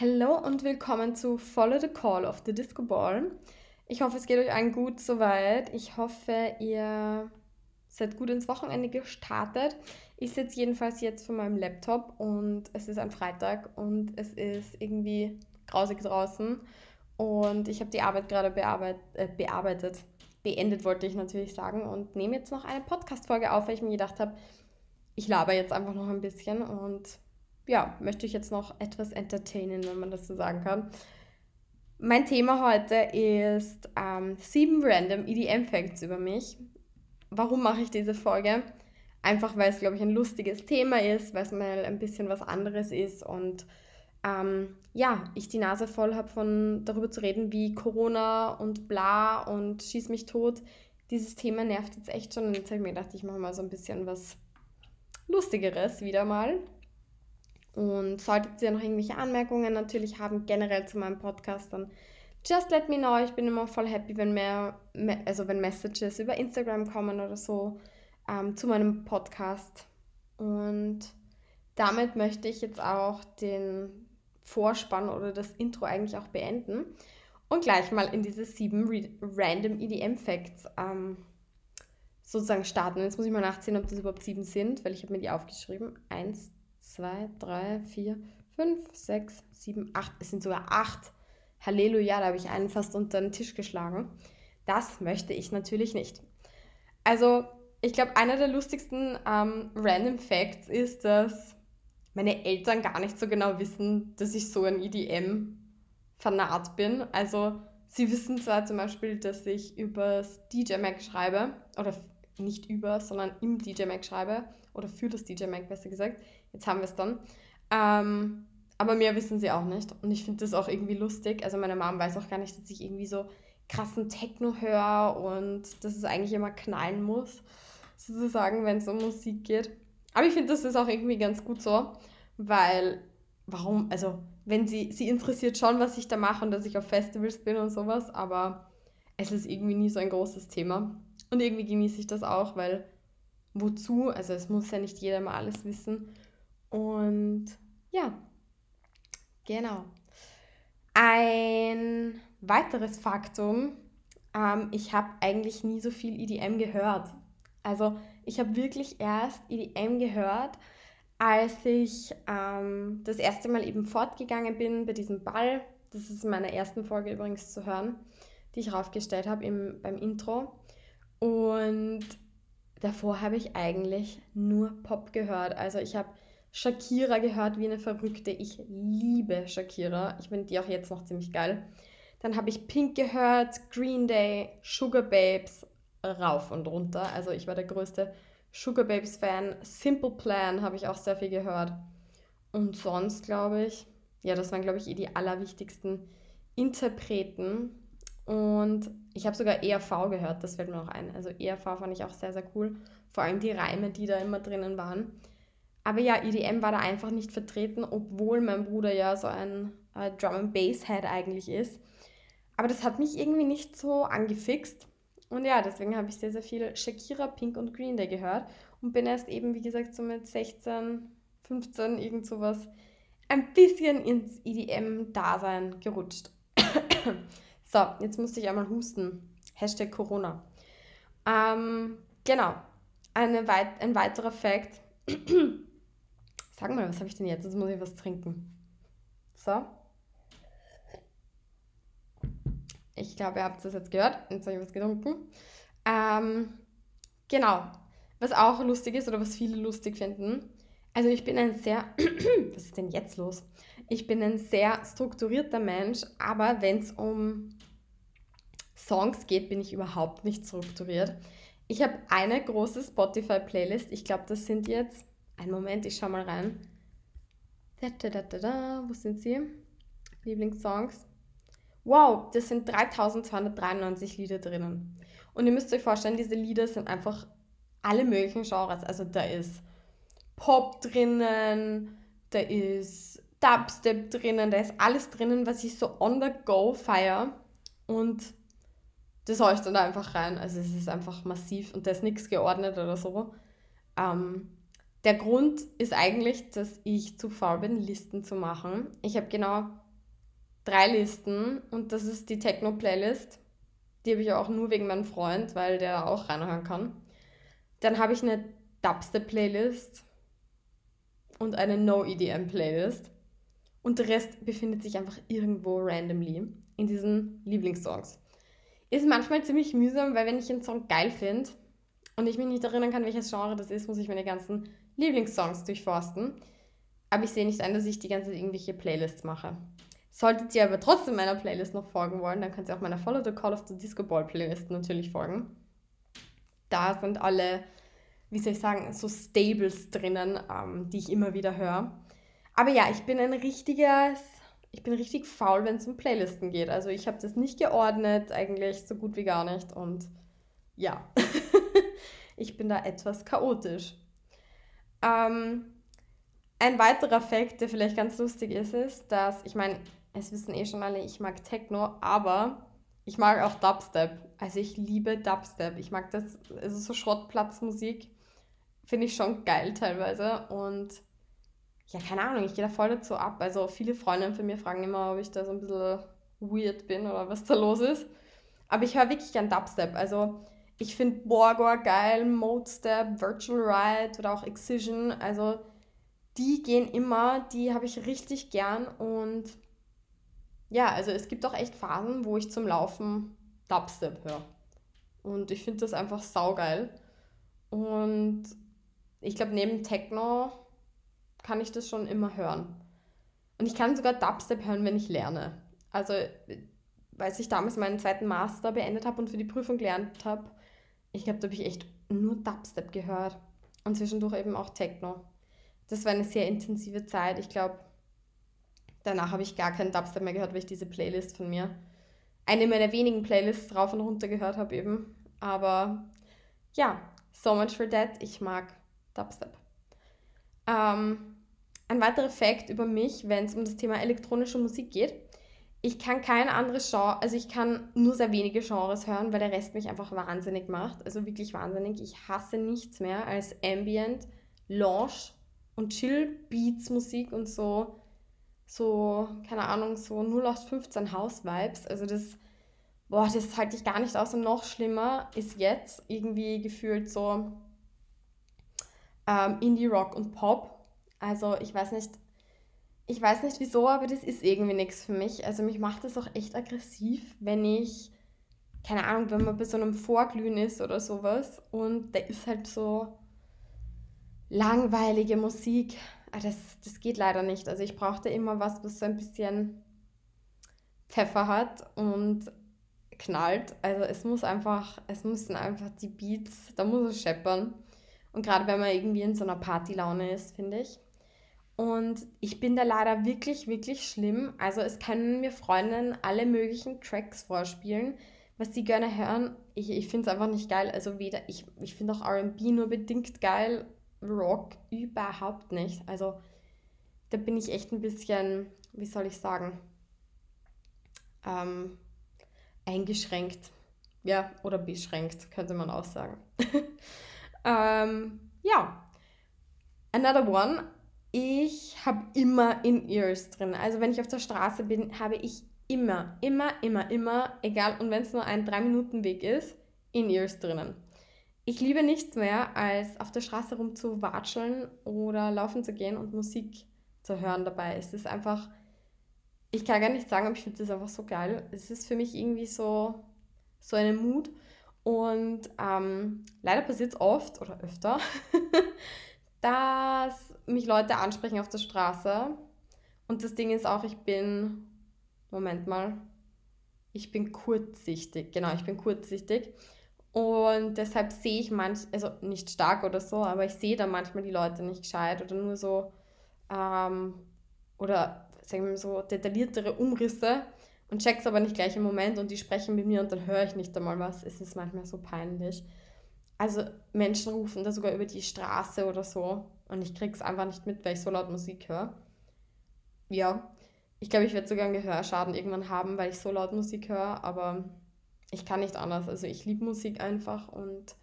Hallo und willkommen zu Follow the Call of the Disco Ball. Ich hoffe, es geht euch allen gut soweit. Ich hoffe, ihr seid gut ins Wochenende gestartet. Ich sitze jedenfalls jetzt vor meinem Laptop und es ist ein Freitag und es ist irgendwie grausig draußen und ich habe die Arbeit gerade bearbeit, äh, bearbeitet. Beendet wollte ich natürlich sagen und nehme jetzt noch eine Podcast-Folge auf, weil ich mir gedacht habe, ich laber jetzt einfach noch ein bisschen und ja, möchte ich jetzt noch etwas entertainen, wenn man das so sagen kann. Mein Thema heute ist ähm, sieben random EDM Facts über mich. Warum mache ich diese Folge? Einfach weil es, glaube ich, ein lustiges Thema ist, weil es mal ein bisschen was anderes ist und ähm, ja, ich die Nase voll habe von darüber zu reden, wie Corona und bla und schieß mich tot. Dieses Thema nervt jetzt echt schon und jetzt habe ich mir gedacht, ich mache mal so ein bisschen was Lustigeres wieder mal. Und solltet ihr noch irgendwelche Anmerkungen natürlich haben, generell zu meinem Podcast, dann just let me know. Ich bin immer voll happy, wenn mehr, also wenn Messages über Instagram kommen oder so ähm, zu meinem Podcast. Und damit möchte ich jetzt auch den Vorspann oder das Intro eigentlich auch beenden und gleich mal in diese sieben Random EDM Facts ähm, sozusagen starten. Jetzt muss ich mal nachsehen, ob das überhaupt sieben sind, weil ich habe mir die aufgeschrieben. Eins, zwei, drei, vier, fünf, sechs, sieben, acht. Es sind sogar acht. Halleluja, da habe ich einen fast unter den Tisch geschlagen. Das möchte ich natürlich nicht. Also, ich glaube, einer der lustigsten ähm, Random Facts ist, dass meine Eltern gar nicht so genau wissen, dass ich so ein EDM-Fanat bin. Also, sie wissen zwar zum Beispiel, dass ich übers DJ Mac schreibe, oder nicht über, sondern im DJ Mac schreibe oder für das DJ Mac besser gesagt. Jetzt haben wir es dann. Ähm, aber mehr wissen sie auch nicht. Und ich finde das auch irgendwie lustig. Also meine Mom weiß auch gar nicht, dass ich irgendwie so krassen Techno höre und dass es eigentlich immer knallen muss, sozusagen, wenn es um Musik geht. Aber ich finde, das ist auch irgendwie ganz gut so, weil, warum, also, wenn sie, sie interessiert schon, was ich da mache und dass ich auf Festivals bin und sowas, aber es ist irgendwie nie so ein großes Thema. Und irgendwie genieße ich das auch, weil wozu? Also es muss ja nicht jeder mal alles wissen. Und ja, genau. Ein weiteres Faktum, ähm, ich habe eigentlich nie so viel EDM gehört. Also ich habe wirklich erst EDM gehört, als ich ähm, das erste Mal eben fortgegangen bin bei diesem Ball. Das ist in meiner ersten Folge übrigens zu hören, die ich raufgestellt habe beim Intro. Und davor habe ich eigentlich nur Pop gehört. Also ich habe Shakira gehört wie eine Verrückte. Ich liebe Shakira. Ich finde die auch jetzt noch ziemlich geil. Dann habe ich Pink gehört, Green Day, Sugar Babes, rauf und runter. Also ich war der größte Sugar Babes Fan. Simple Plan habe ich auch sehr viel gehört. Und sonst glaube ich, ja, das waren glaube ich eh die allerwichtigsten Interpreten. Und ich habe sogar ERV gehört, das fällt mir noch ein. Also ERV fand ich auch sehr, sehr cool. Vor allem die Reime, die da immer drinnen waren. Aber ja, EDM war da einfach nicht vertreten, obwohl mein Bruder ja so ein äh, Drum and Bass Head eigentlich ist. Aber das hat mich irgendwie nicht so angefixt. Und ja, deswegen habe ich sehr, sehr viel Shakira, Pink und Green Day gehört und bin erst eben, wie gesagt, so mit 16, 15, irgend sowas ein bisschen ins EDM-Dasein gerutscht. So, jetzt musste ich einmal husten. Hashtag Corona. Ähm, genau. Weit, ein weiterer Fakt. Sag mal, was habe ich denn jetzt? Jetzt muss ich was trinken. So. Ich glaube, ihr habt es jetzt gehört. Jetzt habe ich was getrunken. Ähm, genau. Was auch lustig ist oder was viele lustig finden. Also ich bin ein sehr... was ist denn jetzt los? Ich bin ein sehr strukturierter Mensch, aber wenn es um Songs geht, bin ich überhaupt nicht strukturiert. Ich habe eine große Spotify-Playlist. Ich glaube, das sind jetzt. Einen Moment, ich schau mal rein. Da, da, da, da, da. Wo sind sie? Lieblingssongs. Wow, das sind 3293 Lieder drinnen. Und ihr müsst euch vorstellen, diese Lieder sind einfach alle möglichen Genres. Also da ist Pop drinnen, da ist Dubstep drinnen, da ist alles drinnen, was ich so on the go feiere. Und das haue ich dann einfach rein. Also es ist einfach massiv und da ist nichts geordnet oder so. Ähm, der Grund ist eigentlich, dass ich zu faul bin, Listen zu machen. Ich habe genau drei Listen und das ist die Techno-Playlist. Die habe ich auch nur wegen meinem Freund, weil der auch reinhören kann. Dann habe ich eine Dubstep-Playlist und eine No-EDM-Playlist. Und der Rest befindet sich einfach irgendwo randomly in diesen Lieblingssongs. Ist manchmal ziemlich mühsam, weil wenn ich einen Song geil finde und ich mich nicht erinnern kann, welches Genre das ist, muss ich meine ganzen Lieblingssongs durchforsten. Aber ich sehe nicht ein, dass ich die ganze Zeit irgendwelche Playlists mache. Solltet ihr aber trotzdem meiner Playlist noch folgen wollen, dann könnt ihr auch meiner Follow the Call of the Disco Ball Playlist natürlich folgen. Da sind alle, wie soll ich sagen, so Stables drinnen, ähm, die ich immer wieder höre. Aber ja, ich bin ein richtiges, ich bin richtig faul, wenn es um Playlisten geht. Also ich habe das nicht geordnet, eigentlich so gut wie gar nicht. Und ja, ich bin da etwas chaotisch. Ähm, ein weiterer Fakt, der vielleicht ganz lustig ist, ist, dass, ich meine, es wissen eh schon alle, ich mag Techno, aber ich mag auch Dubstep. Also ich liebe Dubstep. Ich mag das, also so Schrottplatzmusik finde ich schon geil teilweise. Und ja, keine Ahnung, ich gehe da voll dazu ab. Also viele Freundinnen von mir fragen immer, ob ich da so ein bisschen weird bin oder was da los ist. Aber ich höre wirklich gern Dubstep. Also ich finde Borgor geil, Modestep, Virtual Ride oder auch Excision. Also die gehen immer, die habe ich richtig gern und ja, also es gibt auch echt Phasen, wo ich zum Laufen Dubstep höre. Und ich finde das einfach saugeil. Und ich glaube, neben Techno kann ich das schon immer hören. Und ich kann sogar Dubstep hören, wenn ich lerne. Also, weil ich damals meinen zweiten Master beendet habe und für die Prüfung gelernt habe, ich glaube, da habe ich echt nur Dubstep gehört. Und zwischendurch eben auch Techno. Das war eine sehr intensive Zeit. Ich glaube, danach habe ich gar keinen Dubstep mehr gehört, weil ich diese Playlist von mir, eine meiner wenigen Playlists rauf und runter gehört habe eben. Aber ja, so much for that. Ich mag Dubstep. Ähm, ein weiterer Fakt über mich, wenn es um das Thema elektronische Musik geht. Ich kann kein anderes Genre, also ich kann nur sehr wenige Genres hören, weil der Rest mich einfach wahnsinnig macht. Also wirklich wahnsinnig. Ich hasse nichts mehr als Ambient, Lounge und Chill-Beats-Musik und so so, keine Ahnung, so 0815 House-Vibes. Also das, boah, das halte ich gar nicht aus. Und noch schlimmer ist jetzt irgendwie gefühlt so ähm, Indie-Rock und Pop. Also ich weiß nicht, ich weiß nicht wieso, aber das ist irgendwie nichts für mich. Also mich macht das auch echt aggressiv, wenn ich, keine Ahnung, wenn man bei so einem Vorglühen ist oder sowas und da ist halt so langweilige Musik Ah, das, das geht leider nicht. Also ich brauchte immer was, was so ein bisschen Pfeffer hat und knallt. Also es muss einfach, es müssen einfach die Beats, da muss es scheppern. Und gerade wenn man irgendwie in so einer Partylaune ist, finde ich. Und ich bin da leider wirklich, wirklich schlimm. Also es können mir Freundinnen alle möglichen Tracks vorspielen, was sie gerne hören. Ich, ich finde es einfach nicht geil. Also weder, ich, ich finde auch RB nur bedingt geil Rock überhaupt nicht. Also da bin ich echt ein bisschen, wie soll ich sagen, ähm, eingeschränkt. Ja, oder beschränkt, könnte man auch sagen. ähm, ja, another one. Ich habe immer In-Ears drin. Also wenn ich auf der Straße bin, habe ich immer, immer, immer, immer, egal, und wenn es nur ein 3-Minuten-Weg ist, In-Ears drinnen. Ich liebe nichts mehr, als auf der Straße rumzuwatscheln oder laufen zu gehen und Musik zu hören dabei. Es ist einfach, ich kann gar nicht sagen, aber ich finde das einfach so geil. Es ist für mich irgendwie so, so eine Mut. Und ähm, leider passiert es oft oder öfter, dass mich Leute ansprechen auf der Straße. Und das Ding ist auch, ich bin, Moment mal, ich bin kurzsichtig. Genau, ich bin kurzsichtig. Und deshalb sehe ich manch, also nicht stark oder so, aber ich sehe da manchmal die Leute nicht gescheit oder nur so, ähm, oder sagen wir mal so detailliertere Umrisse und check's aber nicht gleich im Moment und die sprechen mit mir und dann höre ich nicht einmal was. Es ist manchmal so peinlich. Also Menschen rufen da sogar über die Straße oder so und ich krieg's einfach nicht mit, weil ich so laut Musik höre. Ja, ich glaube, ich werde sogar einen Gehörschaden irgendwann haben, weil ich so laut Musik höre, aber ich kann nicht anders. Also ich liebe Musik einfach und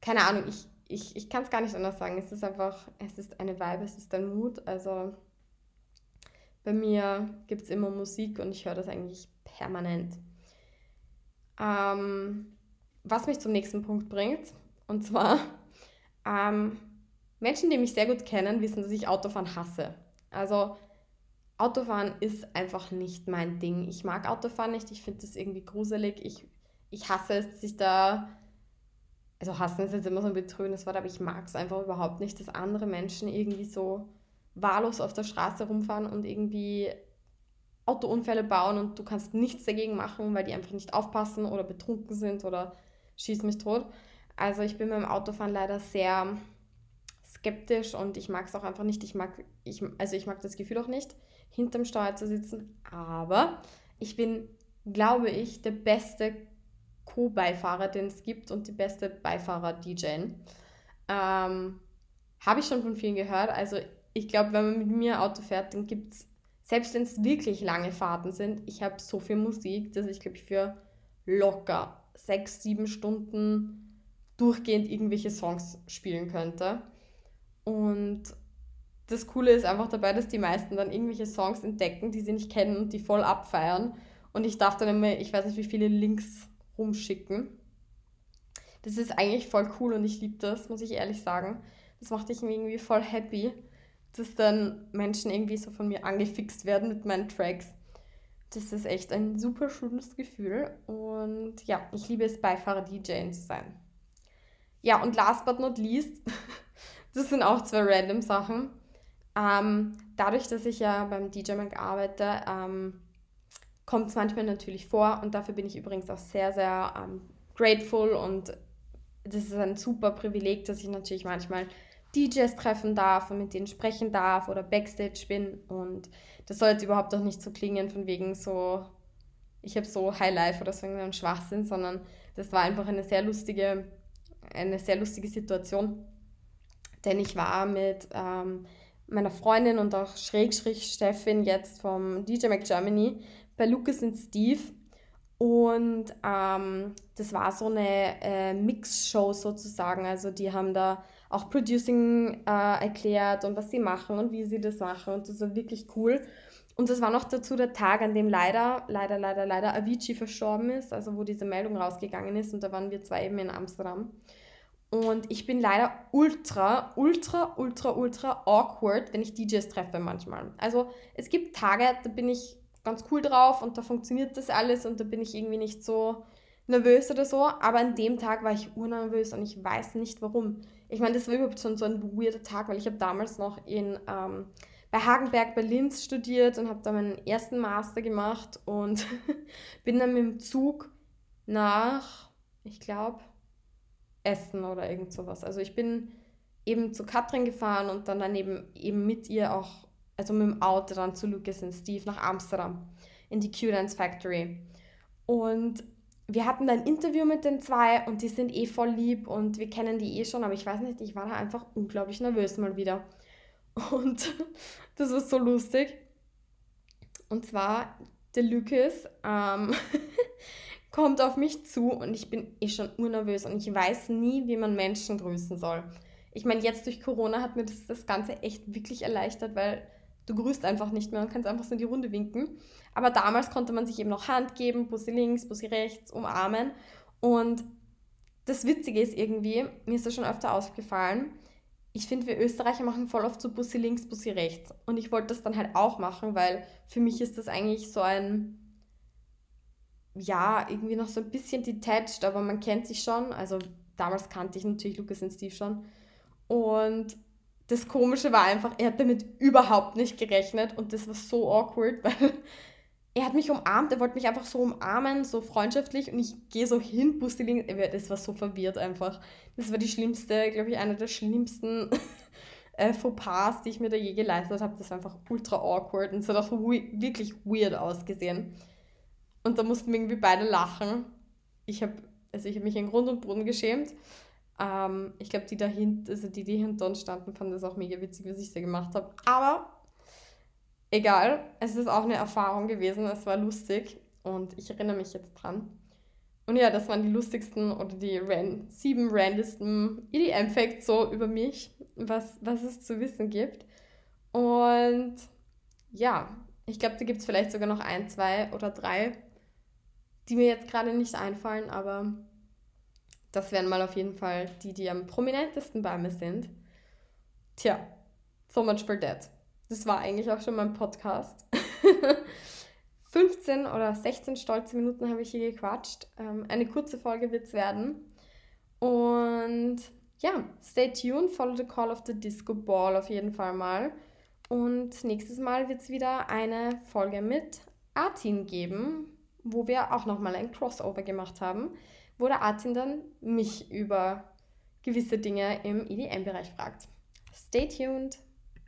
keine Ahnung, ich, ich, ich kann es gar nicht anders sagen. Es ist einfach, es ist eine Vibe, es ist ein Mut. Also Bei mir gibt es immer Musik und ich höre das eigentlich permanent. Ähm, was mich zum nächsten Punkt bringt, und zwar ähm, Menschen, die mich sehr gut kennen, wissen, dass ich Autofahren hasse. Also Autofahren ist einfach nicht mein Ding. Ich mag Autofahren nicht, ich finde das irgendwie gruselig. Ich, ich hasse es, dass ich da. Also hassen ist jetzt immer so ein betrügendes Wort, aber ich mag es einfach überhaupt nicht, dass andere Menschen irgendwie so wahllos auf der Straße rumfahren und irgendwie Autounfälle bauen und du kannst nichts dagegen machen, weil die einfach nicht aufpassen oder betrunken sind oder schieß mich tot. Also ich bin beim Autofahren leider sehr skeptisch und ich mag es auch einfach nicht. Ich mag, ich, also ich mag das Gefühl auch nicht hinterm Steuer zu sitzen. Aber ich bin, glaube ich, der beste Co-Beifahrer, den es gibt und die beste Beifahrer-DJ. Ähm, Habe ich schon von vielen gehört. Also ich glaube, wenn man mit mir Auto fährt, dann gibt es, selbst wenn es wirklich lange Fahrten sind, ich habe so viel Musik, dass ich, glaube ich, für locker sechs, sieben Stunden durchgehend irgendwelche Songs spielen könnte. Und das Coole ist einfach dabei, dass die meisten dann irgendwelche Songs entdecken, die sie nicht kennen und die voll abfeiern. Und ich darf dann immer, ich weiß nicht, wie viele Links rumschicken. Das ist eigentlich voll cool und ich liebe das, muss ich ehrlich sagen. Das macht mich irgendwie voll happy, dass dann Menschen irgendwie so von mir angefixt werden mit meinen Tracks. Das ist echt ein super schönes Gefühl und ja, ich liebe es, Beifahrer-DJ zu sein. Ja, und last but not least, das sind auch zwei random Sachen. Ähm, dadurch, dass ich ja beim DJ Mag arbeite, ähm, kommt es manchmal natürlich vor und dafür bin ich übrigens auch sehr, sehr ähm, grateful und das ist ein super Privileg, dass ich natürlich manchmal DJs treffen darf und mit denen sprechen darf oder Backstage bin und das soll jetzt überhaupt auch nicht so klingen von wegen so, ich habe so High Life oder so einen Schwachsinn, sondern das war einfach eine sehr lustige, eine sehr lustige Situation, denn ich war mit ähm, meiner Freundin und auch Schrägstrich Steffin jetzt vom DJ Mac Germany bei Lucas und Steve. Und ähm, das war so eine äh, Mix-Show sozusagen. Also die haben da auch Producing äh, erklärt und was sie machen und wie sie das machen. Und das war wirklich cool. Und das war noch dazu der Tag, an dem leider, leider, leider, leider Avicii verstorben ist, also wo diese Meldung rausgegangen ist. Und da waren wir zwei eben in Amsterdam. Und ich bin leider ultra, ultra, ultra, ultra awkward, wenn ich DJs treffe manchmal. Also es gibt Tage, da bin ich ganz cool drauf und da funktioniert das alles und da bin ich irgendwie nicht so nervös oder so. Aber an dem Tag war ich urnervös und ich weiß nicht warum. Ich meine, das war überhaupt schon so ein weirder Tag, weil ich habe damals noch in, ähm, bei Hagenberg bei Linz studiert und habe da meinen ersten Master gemacht und bin dann mit dem Zug nach, ich glaube, Essen oder irgend sowas. Also ich bin eben zu Katrin gefahren und dann daneben eben mit ihr auch, also mit dem Auto dann zu Lucas und Steve nach Amsterdam in die Q-Dance Factory. Und wir hatten ein Interview mit den zwei und die sind eh voll lieb und wir kennen die eh schon, aber ich weiß nicht, ich war da einfach unglaublich nervös mal wieder. Und das war so lustig. Und zwar, der Lucas, ähm, kommt auf mich zu und ich bin eh schon urnervös und ich weiß nie, wie man Menschen grüßen soll. Ich meine, jetzt durch Corona hat mir das, das Ganze echt wirklich erleichtert, weil du grüßt einfach nicht mehr und kannst einfach so in die Runde winken. Aber damals konnte man sich eben noch Hand geben, Bussi links, Bussi rechts, umarmen. Und das Witzige ist irgendwie, mir ist das schon öfter aufgefallen, ich finde, wir Österreicher machen voll oft so Bussi links, Bussi rechts. Und ich wollte das dann halt auch machen, weil für mich ist das eigentlich so ein ja, irgendwie noch so ein bisschen detached, aber man kennt sich schon. Also damals kannte ich natürlich Lucas und Steve schon. Und das Komische war einfach, er hat damit überhaupt nicht gerechnet und das war so awkward, weil er hat mich umarmt, er wollte mich einfach so umarmen, so freundschaftlich und ich gehe so hin, Bustiling, das war so verwirrt einfach. Das war die schlimmste, glaube ich, eine der schlimmsten äh, Fauxpas, die ich mir da je geleistet habe. Das war einfach ultra awkward und es hat auch wirklich weird ausgesehen. Und da mussten wir irgendwie beide lachen. Ich habe also ich mich in Grund und Boden geschämt. Ähm, ich glaube, die dahinter, also die, die hinter uns standen, fanden das auch mega witzig, was ich da gemacht habe. Aber egal, es ist auch eine Erfahrung gewesen, es war lustig und ich erinnere mich jetzt dran. Und ja, das waren die lustigsten oder die ran sieben randesten EDM-Facts so über mich, was, was es zu wissen gibt. Und ja, Ich glaube, da gibt es vielleicht sogar noch ein, zwei oder drei, die mir jetzt gerade nicht einfallen, aber das wären mal auf jeden Fall die, die am prominentesten bei mir sind. Tja, so much for that. Das war eigentlich auch schon mein Podcast. 15 oder 16 stolze Minuten habe ich hier gequatscht. Ähm, eine kurze Folge wird es werden. Und ja, stay tuned, follow the call of the Disco Ball auf jeden Fall mal. Und nächstes Mal wird es wieder eine Folge mit Artin geben, wo wir auch nochmal ein Crossover gemacht haben, wo der Artin dann mich über gewisse Dinge im EDM-Bereich fragt. Stay tuned!